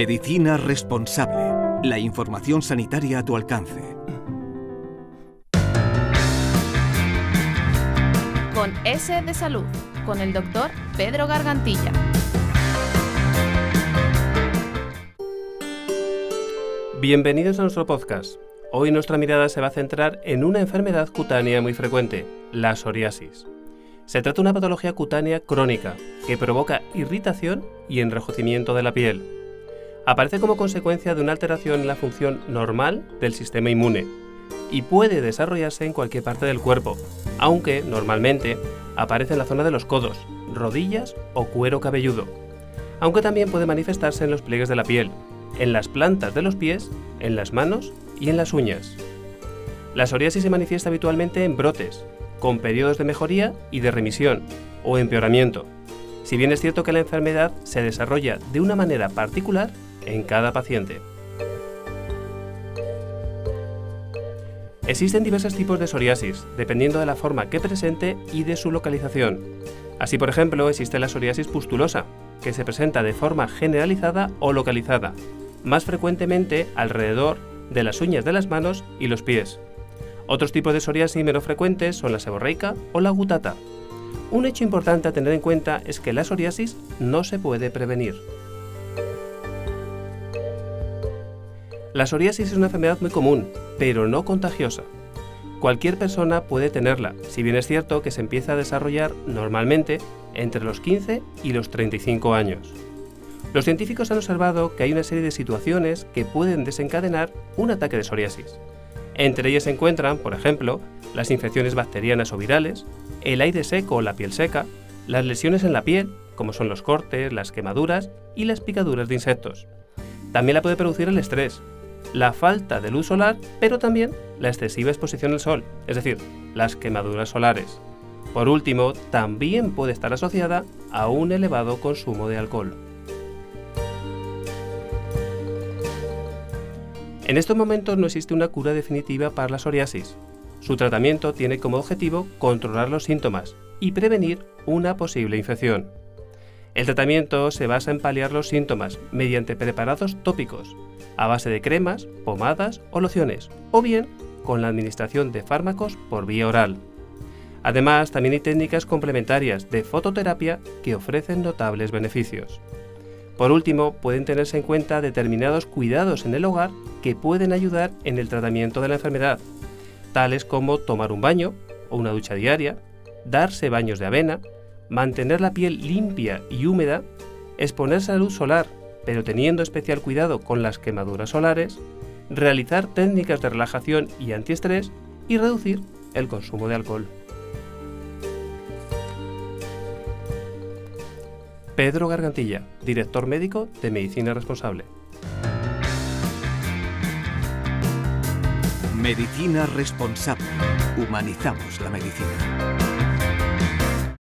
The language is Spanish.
Medicina responsable. La información sanitaria a tu alcance. Con S de Salud, con el doctor Pedro Gargantilla. Bienvenidos a nuestro podcast. Hoy nuestra mirada se va a centrar en una enfermedad cutánea muy frecuente, la psoriasis. Se trata de una patología cutánea crónica que provoca irritación y enrojecimiento de la piel. Aparece como consecuencia de una alteración en la función normal del sistema inmune y puede desarrollarse en cualquier parte del cuerpo, aunque normalmente aparece en la zona de los codos, rodillas o cuero cabelludo, aunque también puede manifestarse en los pliegues de la piel, en las plantas de los pies, en las manos y en las uñas. La psoriasis se manifiesta habitualmente en brotes, con periodos de mejoría y de remisión, o empeoramiento, si bien es cierto que la enfermedad se desarrolla de una manera particular en cada paciente. Existen diversos tipos de psoriasis, dependiendo de la forma que presente y de su localización. Así, por ejemplo, existe la psoriasis pustulosa, que se presenta de forma generalizada o localizada, más frecuentemente alrededor de las uñas de las manos y los pies. Otros tipos de psoriasis menos frecuentes son la seborreica o la gutata. Un hecho importante a tener en cuenta es que la psoriasis no se puede prevenir. La psoriasis es una enfermedad muy común, pero no contagiosa. Cualquier persona puede tenerla, si bien es cierto que se empieza a desarrollar normalmente entre los 15 y los 35 años. Los científicos han observado que hay una serie de situaciones que pueden desencadenar un ataque de psoriasis. Entre ellas se encuentran, por ejemplo, las infecciones bacterianas o virales, el aire seco o la piel seca, las lesiones en la piel, como son los cortes, las quemaduras y las picaduras de insectos. También la puede producir el estrés, la falta de luz solar, pero también la excesiva exposición al sol, es decir, las quemaduras solares. Por último, también puede estar asociada a un elevado consumo de alcohol. En estos momentos no existe una cura definitiva para la psoriasis. Su tratamiento tiene como objetivo controlar los síntomas y prevenir una posible infección. El tratamiento se basa en paliar los síntomas mediante preparados tópicos, a base de cremas, pomadas o lociones, o bien con la administración de fármacos por vía oral. Además, también hay técnicas complementarias de fototerapia que ofrecen notables beneficios. Por último, pueden tenerse en cuenta determinados cuidados en el hogar que pueden ayudar en el tratamiento de la enfermedad, tales como tomar un baño o una ducha diaria, darse baños de avena, mantener la piel limpia y húmeda, exponerse a luz solar, pero teniendo especial cuidado con las quemaduras solares, realizar técnicas de relajación y antiestrés y reducir el consumo de alcohol. Pedro Gargantilla, director médico de Medicina Responsable. Medicina responsable. Humanizamos la medicina.